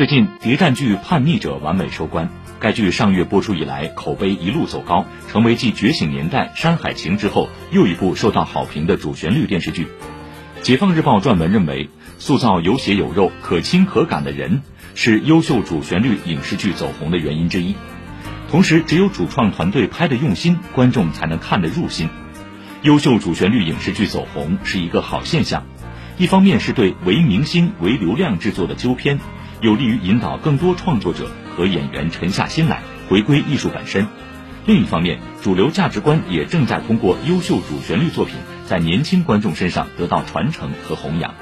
最近谍战剧《叛逆者》完美收官，该剧上月播出以来口碑一路走高，成为继《觉醒年代》《山海情》之后又一部受到好评的主旋律电视剧。解放日报撰文认为，塑造有血有肉、可亲可感的人，是优秀主旋律影视剧走红的原因之一。同时，只有主创团队拍的用心，观众才能看得入心。优秀主旋律影视剧走红是一个好现象，一方面是对唯明星、唯流量制作的纠偏。有利于引导更多创作者和演员沉下心来，回归艺术本身。另一方面，主流价值观也正在通过优秀主旋律作品，在年轻观众身上得到传承和弘扬。